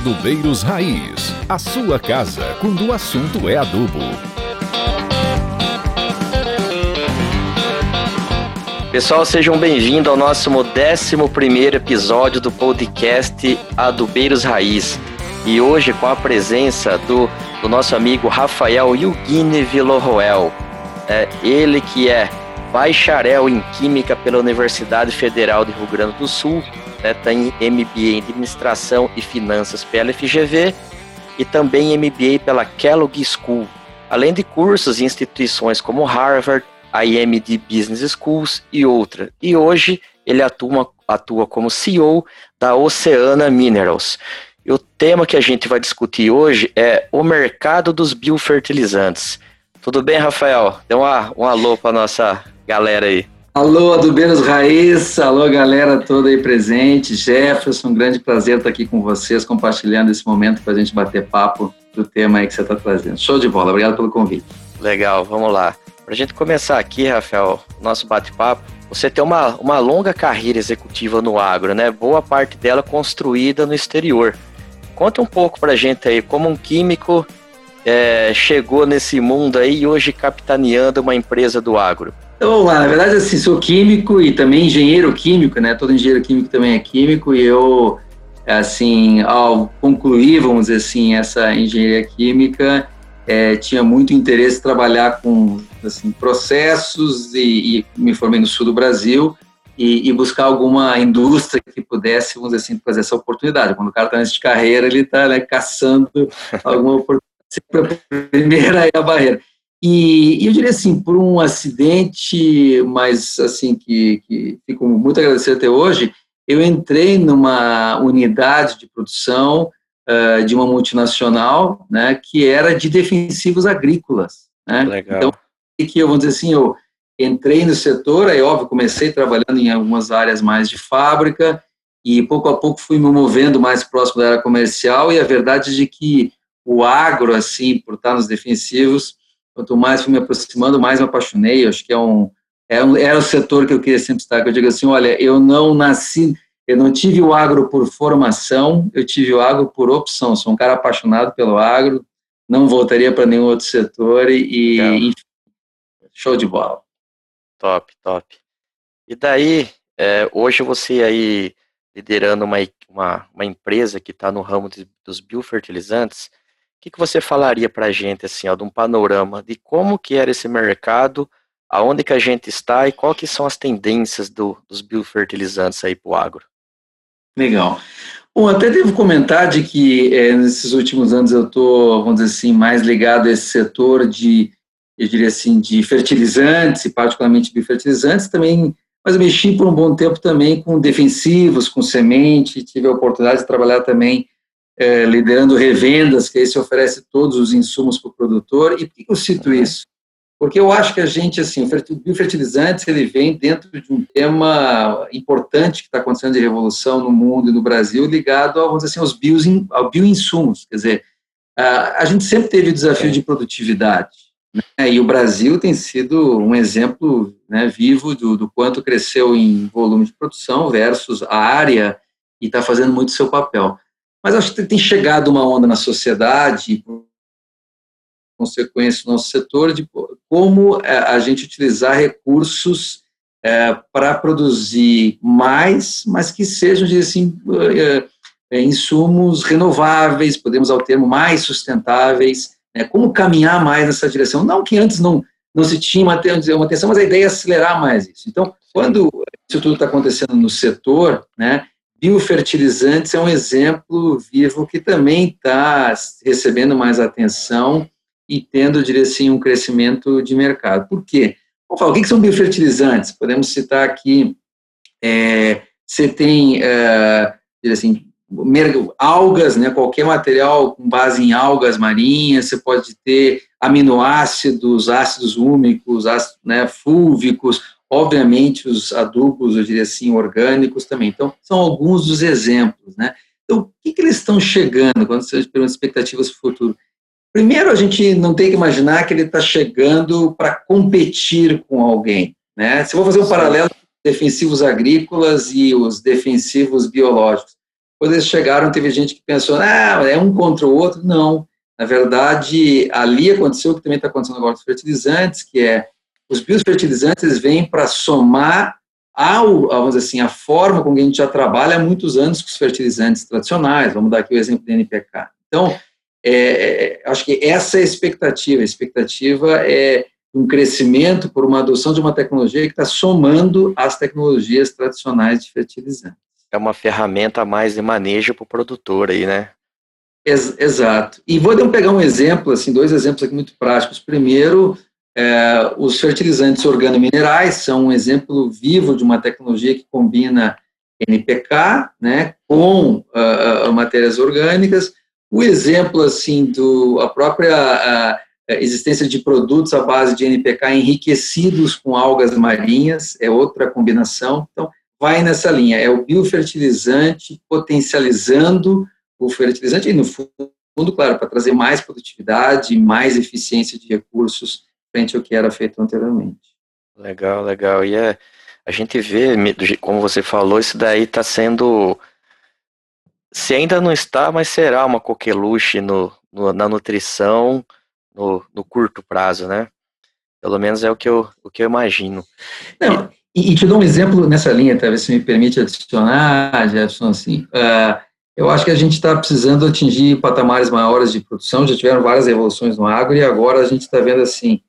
Adubeiros Raiz, a sua casa quando o assunto é adubo. Pessoal, sejam bem-vindos ao nosso 11 episódio do podcast Adubeiros Raiz. E hoje com a presença do, do nosso amigo Rafael Yugine Villarroel. É, ele que é bacharel em Química pela Universidade Federal de Rio Grande do Sul, né, tem MBA em Administração e Finanças pela FGV e também MBA pela Kellogg School, além de cursos em instituições como Harvard, IMD Business Schools e outra. E hoje ele atua, atua como CEO da Oceana Minerals. E o tema que a gente vai discutir hoje é o mercado dos biofertilizantes. Tudo bem, Rafael? Dê uma, um alô para nossa galera aí. Alô, Adubeiros Raiz, alô, galera toda aí presente. Jefferson, um grande prazer estar aqui com vocês, compartilhando esse momento para a gente bater papo do tema aí que você está trazendo. Show de bola, obrigado pelo convite. Legal, vamos lá. Para a gente começar aqui, Rafael, nosso bate-papo, você tem uma, uma longa carreira executiva no agro, né? Boa parte dela construída no exterior. Conta um pouco para a gente aí, como um químico é, chegou nesse mundo aí e hoje capitaneando uma empresa do agro. Então, vamos lá, na verdade, assim, sou químico e também engenheiro químico, né? Todo engenheiro químico também é químico e eu, assim, ao concluir, vamos dizer assim, essa engenharia química, é, tinha muito interesse em trabalhar com, assim, processos e, e me formei no sul do Brasil e, e, buscar alguma indústria que pudesse, vamos dizer assim, fazer essa oportunidade. Quando o cara está nessa carreira, ele está né, caçando alguma oportunidade. Sempre a primeira é a barreira. E, e, eu diria assim, por um acidente, mas assim, que, que fico muito agradecido até hoje, eu entrei numa unidade de produção uh, de uma multinacional, né, que era de defensivos agrícolas, né? Legal. Então, que eu vou dizer assim, eu entrei no setor, aí óbvio, comecei trabalhando em algumas áreas mais de fábrica e pouco a pouco fui me movendo mais próximo da área comercial e a verdade é de que o agro, assim, por estar nos defensivos, Quanto mais fui me aproximando, mais me apaixonei. Acho que é um, é um, era o setor que eu queria sempre estar. Que eu digo assim, olha, eu não nasci, eu não tive o agro por formação, eu tive o agro por opção. Sou um cara apaixonado pelo agro, não voltaria para nenhum outro setor e, e show de bola. Top, top. E daí, é, hoje você aí liderando uma, uma, uma empresa que está no ramo de, dos biofertilizantes, que, que você falaria para a gente, assim, ó, de um panorama de como que era esse mercado, aonde que a gente está e quais que são as tendências do, dos biofertilizantes aí para o agro? Legal. Bom, até devo comentar de que é, nesses últimos anos eu estou, vamos dizer assim, mais ligado a esse setor de, eu diria assim, de fertilizantes, e particularmente biofertilizantes, também, mas eu mexi por um bom tempo também com defensivos, com semente, tive a oportunidade de trabalhar também é, liderando revendas, que aí se oferece todos os insumos para o produtor. E por que eu cito isso? Porque eu acho que a gente, assim, o biofertilizantes, ele vem dentro de um tema importante que está acontecendo de revolução no mundo e no Brasil, ligado, vamos dizer assim, aos, bios, ao bioinsumos. Quer dizer, a, a gente sempre teve o desafio de produtividade, né? e o Brasil tem sido um exemplo né, vivo do, do quanto cresceu em volume de produção versus a área e está fazendo muito seu papel. Mas acho que tem chegado uma onda na sociedade, por consequência do nosso setor, de como é, a gente utilizar recursos é, para produzir mais, mas que sejam, assim, é, é, insumos renováveis, podemos ao termo mais sustentáveis, né, como caminhar mais nessa direção. Não que antes não, não se tinha uma, uma atenção, mas a ideia é acelerar mais isso. Então, quando isso tudo está acontecendo no setor, né, Biofertilizantes é um exemplo vivo que também está recebendo mais atenção e tendo, diria assim, um crescimento de mercado. Por quê? Vamos falar, o que são biofertilizantes? Podemos citar aqui, é, você tem, é, assim, algas, né, qualquer material com base em algas marinhas, você pode ter aminoácidos, ácidos úmicos, ácidos né, fúlvicos, Obviamente, os adubos, eu diria assim, orgânicos também. Então, são alguns dos exemplos, né? Então, o que, que eles estão chegando quando você pergunta expectativas para o futuro? Primeiro, a gente não tem que imaginar que ele está chegando para competir com alguém, né? Se eu vou fazer um paralelo defensivos agrícolas e os defensivos biológicos, quando eles chegaram, teve gente que pensou, ah, é um contra o outro. Não. Na verdade, ali aconteceu o que também está acontecendo agora com os fertilizantes, que é os biofertilizantes vêm para somar ao, vamos dizer assim, a forma com que a gente já trabalha há muitos anos com os fertilizantes tradicionais. Vamos dar aqui o exemplo do NPK. Então, é, é, acho que essa é a expectativa. A expectativa é um crescimento por uma adoção de uma tecnologia que está somando as tecnologias tradicionais de fertilizantes. É uma ferramenta a mais de manejo para o produtor aí, né? Ex exato. E vou pegar um exemplo, assim, dois exemplos aqui muito práticos. Primeiro, é, os fertilizantes organominerais são um exemplo vivo de uma tecnologia que combina NPK, né, com uh, matérias orgânicas. O exemplo, assim, do a própria existência de produtos à base de NPK enriquecidos com algas marinhas é outra combinação. Então, vai nessa linha. É o biofertilizante potencializando o fertilizante e, no fundo, claro, para trazer mais produtividade, mais eficiência de recursos frente ao que era feito anteriormente. Legal, legal. E é, a gente vê, como você falou, isso daí está sendo. Se ainda não está, mas será uma coqueluche no, no, na nutrição no, no, curto prazo, né? Pelo menos é o que eu, o que eu imagino. Não, e, e te dou um exemplo nessa linha, talvez se me permite adicionar, Jefferson, assim. Uh, eu acho que a gente está precisando atingir patamares maiores de produção, já tiveram várias evoluções no agro e agora a gente está vendo assim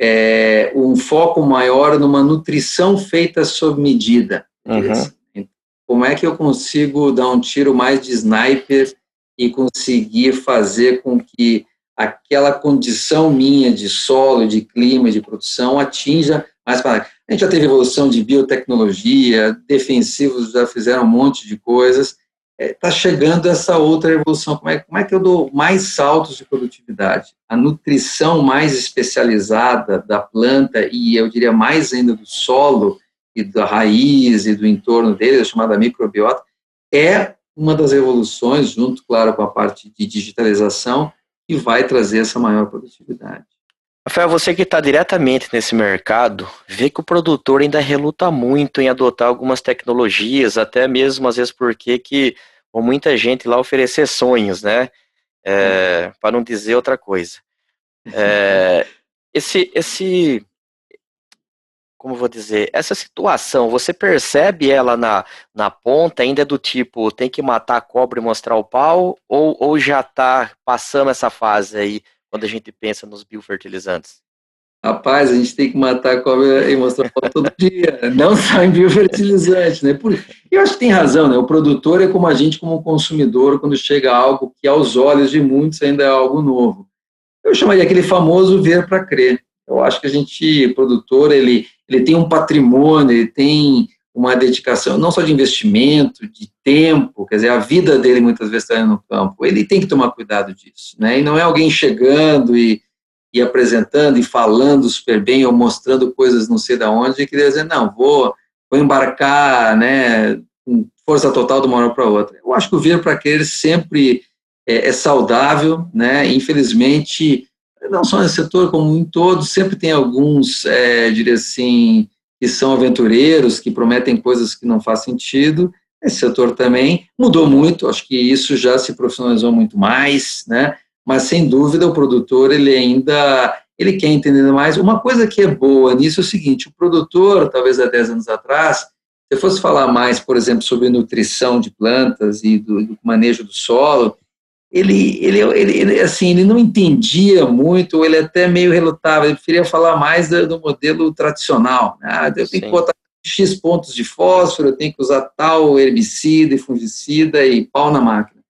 é, um foco maior numa nutrição feita sob medida. Uhum. Como é que eu consigo dar um tiro mais de sniper e conseguir fazer com que aquela condição minha de solo, de clima, de produção atinja mais para. A gente já teve evolução de biotecnologia, defensivos já fizeram um monte de coisas está é, tá chegando essa outra evolução. Como é, como é que eu dou mais saltos de produtividade? A nutrição mais especializada da planta e eu diria mais ainda do solo e da raiz e do entorno dele, a chamada microbiota, é uma das evoluções, junto, claro, com a parte de digitalização, que vai trazer essa maior produtividade. Rafael, você que está diretamente nesse mercado, vê que o produtor ainda reluta muito em adotar algumas tecnologias, até mesmo às vezes porque que com muita gente lá oferecer sonhos, né? É, para não dizer outra coisa. É, esse, esse, como vou dizer, essa situação, você percebe ela na, na ponta ainda é do tipo, tem que matar a cobra e mostrar o pau, ou, ou já está passando essa fase aí? Quando a gente pensa nos biofertilizantes? Rapaz, a gente tem que matar a cobra e mostrar todo dia, não só em biofertilizante, né? Por, eu acho que tem razão, né? O produtor é como a gente, como consumidor, quando chega algo que aos olhos de muitos ainda é algo novo. Eu chamaria aquele famoso ver para crer. Eu acho que a gente, produtor, ele, ele tem um patrimônio, ele tem uma dedicação não só de investimento, de tempo, quer dizer, a vida dele muitas vezes está no campo. Ele tem que tomar cuidado disso, né? E não é alguém chegando e, e apresentando e falando super bem ou mostrando coisas não sei da onde e querer dizer, não, vou, vou embarcar, né, com força total de uma hora para outra. Eu acho que o vir para aquele sempre é, é saudável, né? Infelizmente, não só nesse setor, como em todos, sempre tem alguns, é, diria assim, que são aventureiros, que prometem coisas que não faz sentido. Esse setor também mudou muito, acho que isso já se profissionalizou muito mais, né? Mas sem dúvida o produtor ele ainda ele quer entender mais. Uma coisa que é boa nisso é o seguinte: o produtor, talvez há 10 anos atrás, se fosse falar mais, por exemplo, sobre nutrição de plantas e do, do manejo do solo, ele, ele, ele, ele, assim, ele não entendia muito, ele até meio relutava, ele preferia falar mais do, do modelo tradicional. Né? Ah, eu tenho Sim. que botar X pontos de fósforo, eu tenho que usar tal herbicida e fungicida e pau na máquina.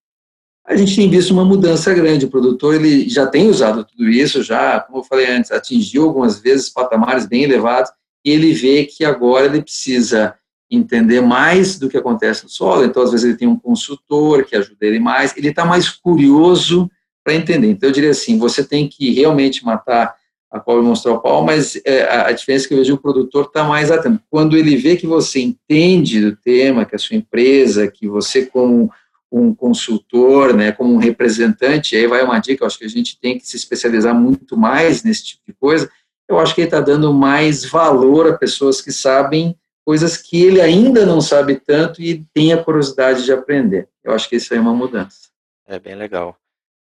A gente tem visto uma mudança grande, o produtor ele já tem usado tudo isso, já, como eu falei antes, atingiu algumas vezes patamares bem elevados, e ele vê que agora ele precisa entender mais do que acontece no solo, então às vezes ele tem um consultor que ajuda ele mais, ele está mais curioso para entender. Então eu diria assim, você tem que realmente matar a cobra mostrar o pau, mas é, a, a diferença é que eu vejo o produtor está mais atento. Quando ele vê que você entende do tema, que a sua empresa, que você como um consultor, né, como um representante, aí vai uma dica, eu acho que a gente tem que se especializar muito mais nesse tipo de coisa, eu acho que ele está dando mais valor a pessoas que sabem coisas que ele ainda não sabe tanto e tem a curiosidade de aprender. Eu acho que isso aí é uma mudança. É bem legal.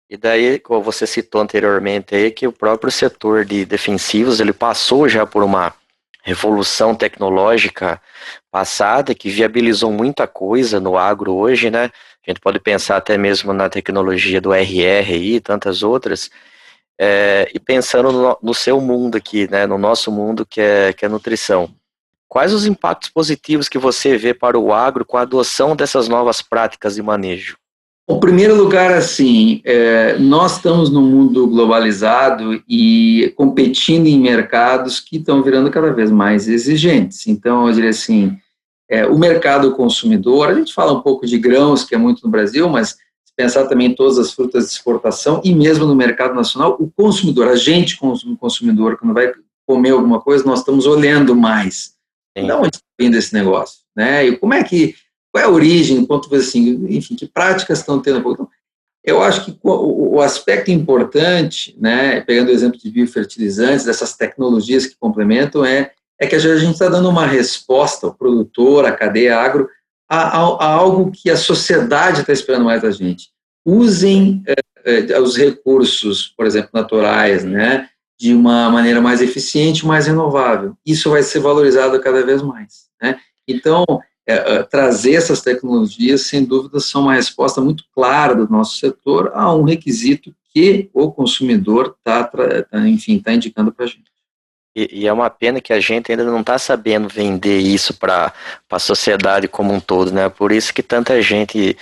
E daí, como você citou anteriormente aí, que o próprio setor de defensivos, ele passou já por uma revolução tecnológica passada que viabilizou muita coisa no agro hoje, né? A gente pode pensar até mesmo na tecnologia do RR e tantas outras. É, e pensando no, no, seu mundo aqui, né, no nosso mundo que é, que é nutrição. Quais os impactos positivos que você vê para o agro com a adoção dessas novas práticas de manejo? Em primeiro lugar, assim, é, nós estamos num mundo globalizado e competindo em mercados que estão virando cada vez mais exigentes. Então, eu diria assim, é, o mercado consumidor, a gente fala um pouco de grãos, que é muito no Brasil, mas se pensar também em todas as frutas de exportação e mesmo no mercado nacional, o consumidor, a gente como consumidor, quando vai comer alguma coisa, nós estamos olhando mais. Sim. De onde está vindo esse negócio? Né? E como é que qual é a origem, ponto assim, enfim, que práticas estão tendo? Então, eu acho que o aspecto importante, né, pegando o exemplo de biofertilizantes, dessas tecnologias que complementam, é, é que a gente está dando uma resposta ao produtor, à cadeia agro, a, a, a algo que a sociedade está esperando mais da gente. Usem é, é, os recursos, por exemplo, naturais, né, de uma maneira mais eficiente, mais renovável. Isso vai ser valorizado cada vez mais. Né? Então, é, é, trazer essas tecnologias, sem dúvida, são uma resposta muito clara do nosso setor a um requisito que o consumidor está, tá, enfim, está indicando para a gente. E, e, é uma pena que a gente ainda não está sabendo vender isso para a sociedade como um todo, né? Por isso que tanta gente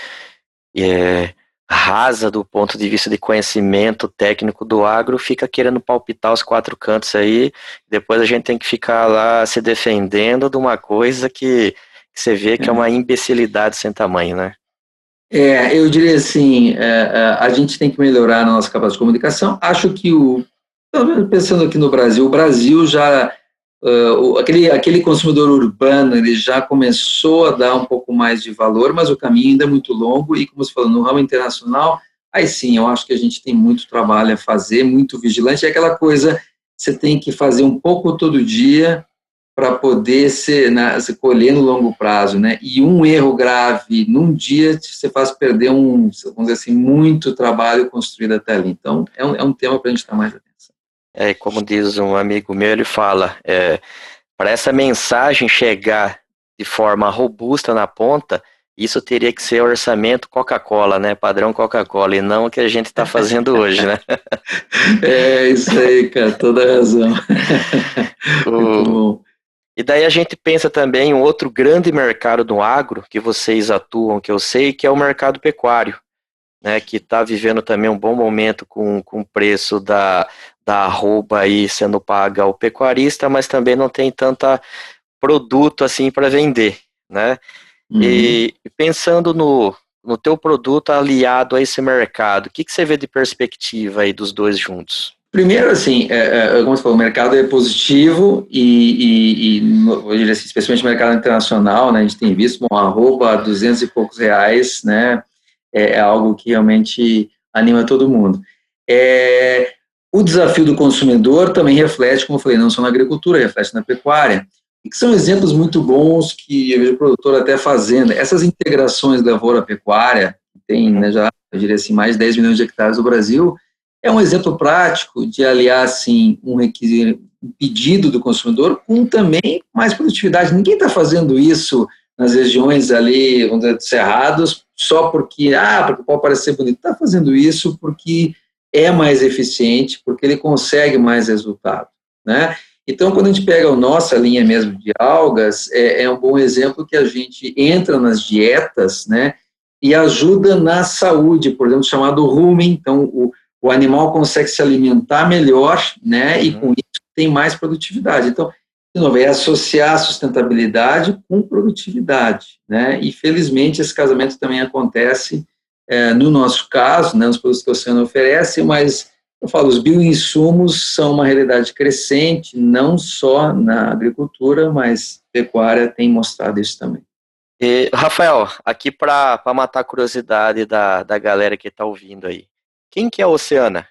é, rasa do ponto de vista de conhecimento técnico do agro fica querendo palpitar os quatro cantos aí, depois a gente tem que ficar lá se defendendo de uma coisa que você vê que é, é uma imbecilidade sem tamanho, né? É, eu diria assim, é, é, a gente tem que melhorar a nossa capacidade de comunicação. Acho que o, pensando aqui no Brasil, o Brasil já, uh, aquele, aquele consumidor urbano, ele já começou a dar um pouco mais de valor, mas o caminho ainda é muito longo e, como você falou, no ramo internacional, aí sim, eu acho que a gente tem muito trabalho a fazer, muito vigilante, é aquela coisa, você tem que fazer um pouco todo dia, para poder ser, né, se colher no longo prazo, né? E um erro grave num dia você faz perder um, vamos dizer assim, muito trabalho construído até ali. Então é um, é um tema para a gente estar mais atenção. É como diz um amigo meu, ele fala, é, para essa mensagem chegar de forma robusta na ponta, isso teria que ser orçamento Coca-Cola, né? Padrão Coca-Cola, e não o que a gente está fazendo hoje, né? é isso aí, cara, toda razão. O. E daí a gente pensa também em um outro grande mercado do agro que vocês atuam, que eu sei, que é o mercado pecuário, né, que está vivendo também um bom momento com, com o preço da, da arroba aí sendo paga ao pecuarista, mas também não tem tanta produto assim para vender, né? Uhum. E pensando no, no teu produto aliado a esse mercado, o que, que você vê de perspectiva aí dos dois juntos? Primeiro, assim, é, é, como você falou, o mercado é positivo e, e, e assim, especialmente no mercado internacional, né, a gente tem visto uma roupa a 200 e poucos reais, né, é, é, algo que realmente anima todo mundo. É, o desafio do consumidor também reflete, como eu falei, não só na agricultura, reflete na pecuária, e que são exemplos muito bons que eu vejo o produtor até fazendo. Essas integrações lavoura-pecuária, tem né, já, eu diria assim, mais de 10 milhões de hectares no Brasil, é um exemplo prático de aliar assim, um requisito, pedido do consumidor com também mais produtividade. Ninguém está fazendo isso nas regiões ali, vamos dizer, cerrados, só porque, ah, porque pode parecer bonito. Está fazendo isso porque é mais eficiente, porque ele consegue mais resultado, né? Então, quando a gente pega a nossa linha mesmo de algas, é, é um bom exemplo que a gente entra nas dietas, né, e ajuda na saúde, por exemplo, chamado rumen. Então, o, o animal consegue se alimentar melhor, né? E com uhum. isso tem mais produtividade. Então, de novo, é associar sustentabilidade com produtividade, né? E felizmente esse casamento também acontece é, no nosso caso, né? Nos produtos que o oceano oferece, mas eu falo, os bioinsumos são uma realidade crescente, não só na agricultura, mas pecuária tem mostrado isso também. E, Rafael, aqui para matar a curiosidade da, da galera que está ouvindo aí. Quem que é a Oceana?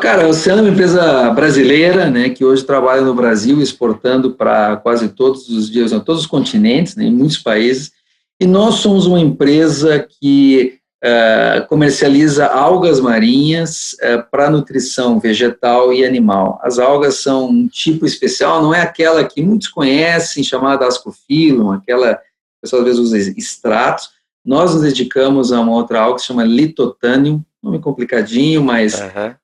Cara, a Oceano é uma empresa brasileira, né, que hoje trabalha no Brasil, exportando para quase todos os dias, todos os continentes, né, em muitos países. E nós somos uma empresa que uh, comercializa algas marinhas uh, para nutrição vegetal e animal. As algas são um tipo especial, não é aquela que muitos conhecem, chamada ascophyllum, aquela que o pessoal às vezes usa extratos. Nós nos dedicamos a uma outra alga que se chama litotanium, nome complicadinho, mas uhum.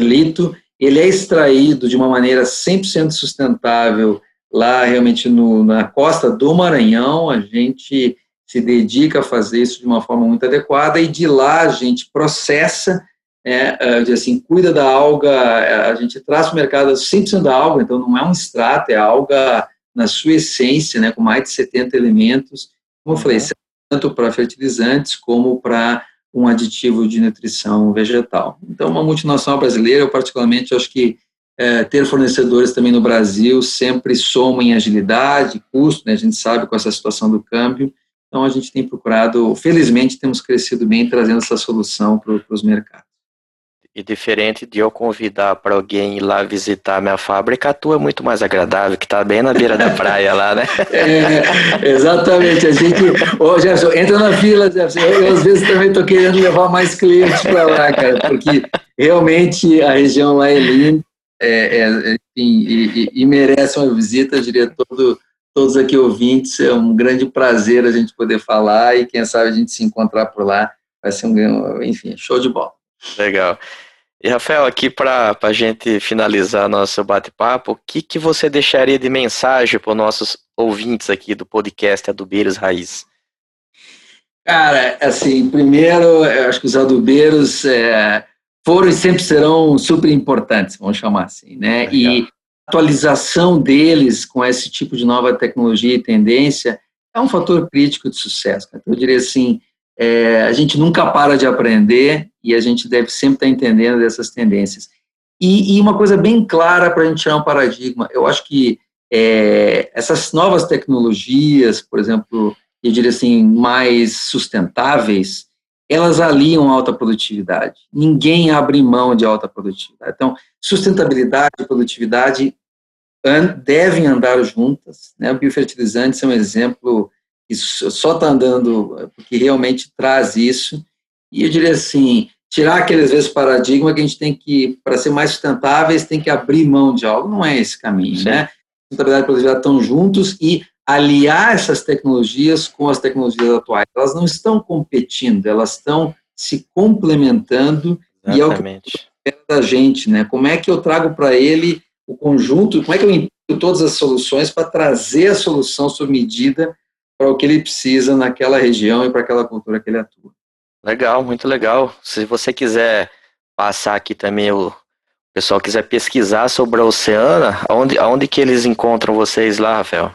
Lito, ele é extraído de uma maneira 100% sustentável lá realmente no, na costa do Maranhão, a gente se dedica a fazer isso de uma forma muito adequada e de lá a gente processa, é, assim, cuida da alga, é, a gente traz para o mercado 100% da alga, então não é um extrato, é alga na sua essência, né, com mais de 70 elementos, como eu falei, uhum. tanto para fertilizantes como para um aditivo de nutrição vegetal. Então, uma multinacional brasileira, eu particularmente acho que é, ter fornecedores também no Brasil sempre soma em agilidade, custo, né, a gente sabe com essa situação do câmbio, então, a gente tem procurado, felizmente, temos crescido bem trazendo essa solução para os mercados. E diferente de eu convidar para alguém ir lá visitar minha fábrica, a tua é muito mais agradável, que está bem na beira da praia lá, né? É, exatamente. A gente. Ô, Jefferson, entra na fila, Jefferson. Eu, às vezes, também estou querendo levar mais clientes para lá, cara, porque realmente a região lá é linda é, é, enfim, e, e, merece uma visita, todo todos aqui ouvintes. É um grande prazer a gente poder falar e quem sabe a gente se encontrar por lá. Vai ser um, enfim, show de bola. Legal. E Rafael, aqui para a gente finalizar nosso bate-papo, o que, que você deixaria de mensagem para os nossos ouvintes aqui do podcast Adubeiros Raiz? Cara, assim, primeiro, eu acho que os adubeiros é, foram e sempre serão super importantes, vamos chamar assim, né? Legal. E atualização deles com esse tipo de nova tecnologia e tendência é um fator crítico de sucesso. Eu diria assim, é, a gente nunca para de aprender e a gente deve sempre estar entendendo dessas tendências. E, e uma coisa bem clara para a gente tirar um paradigma, eu acho que é, essas novas tecnologias, por exemplo, eu diria assim, mais sustentáveis, elas aliam alta produtividade. Ninguém abre mão de alta produtividade. Então, sustentabilidade e produtividade devem andar juntas. Né? O biofertilizante é um exemplo que só está andando porque realmente traz isso. E eu diria assim, tirar aqueles vezes paradigma que a gente tem que, para ser mais sustentáveis, tem que abrir mão de algo. Não é esse caminho, Sim. né? Sustentabilidade e produtividade estão juntos e aliar essas tecnologias com as tecnologias atuais. Elas não estão competindo, elas estão se complementando Exatamente. e é o que da gente, né? Como é que eu trago para ele o conjunto, como é que eu implico todas as soluções para trazer a solução sob medida para o que ele precisa naquela região e para aquela cultura que ele atua. Legal, muito legal. Se você quiser passar aqui também o pessoal quiser pesquisar sobre a Oceana, aonde, aonde que eles encontram vocês lá, Rafael?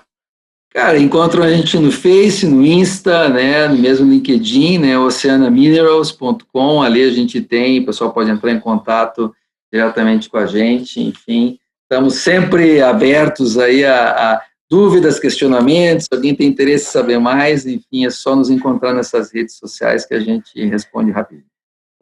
Cara, encontram a gente no Face, no Insta, né, no mesmo LinkedIn, né, oceanaminerals.com, ali a gente tem, o pessoal pode entrar em contato diretamente com a gente, enfim, estamos sempre abertos aí a, a dúvidas, questionamentos, alguém tem interesse em saber mais, enfim, é só nos encontrar nessas redes sociais que a gente responde rapidinho.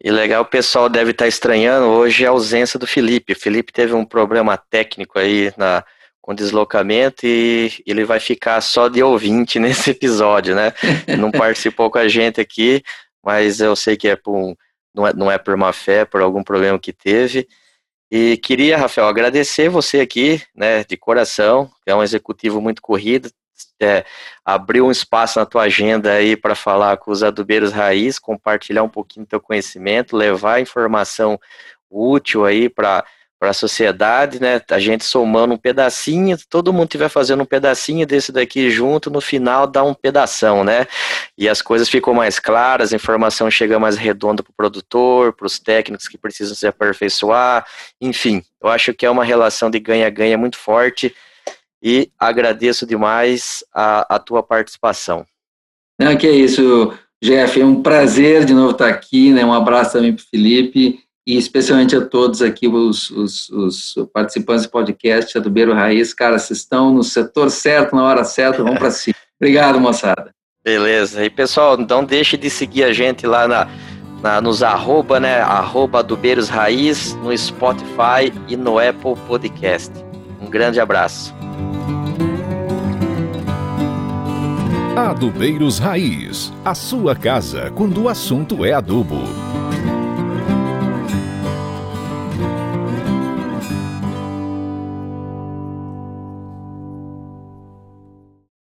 E legal, o pessoal deve estar estranhando hoje a ausência do Felipe. O Felipe teve um problema técnico aí na, com deslocamento e ele vai ficar só de ouvinte nesse episódio, né? Não participou com a gente aqui, mas eu sei que é por, não, é, não é por má fé, por algum problema que teve. E queria, Rafael, agradecer você aqui, né, de coração, é um executivo muito corrido, é, abriu um espaço na tua agenda aí para falar com os adubeiros raiz, compartilhar um pouquinho do teu conhecimento, levar informação útil aí para para a sociedade, né? A gente somando um pedacinho, todo mundo tiver fazendo um pedacinho desse daqui junto, no final dá um pedação, né? E as coisas ficam mais claras, a informação chega mais redonda para o produtor, para os técnicos que precisam se aperfeiçoar, enfim, eu acho que é uma relação de ganha-ganha muito forte e agradeço demais a, a tua participação. Não, que é isso, Jeff, é um prazer de novo estar aqui, né? Um abraço também para o Felipe e especialmente a todos aqui, os, os, os participantes do podcast, a do Beiro Raiz. Cara, vocês estão no setor certo, na hora certa, vão para cima. Obrigado, moçada. Beleza. E, pessoal, não deixe de seguir a gente lá na, na, nos arroba, né? Arroba Adubeiros Raiz, no Spotify e no Apple Podcast. Um grande abraço. Adubeiros Raiz, a sua casa quando o assunto é adubo.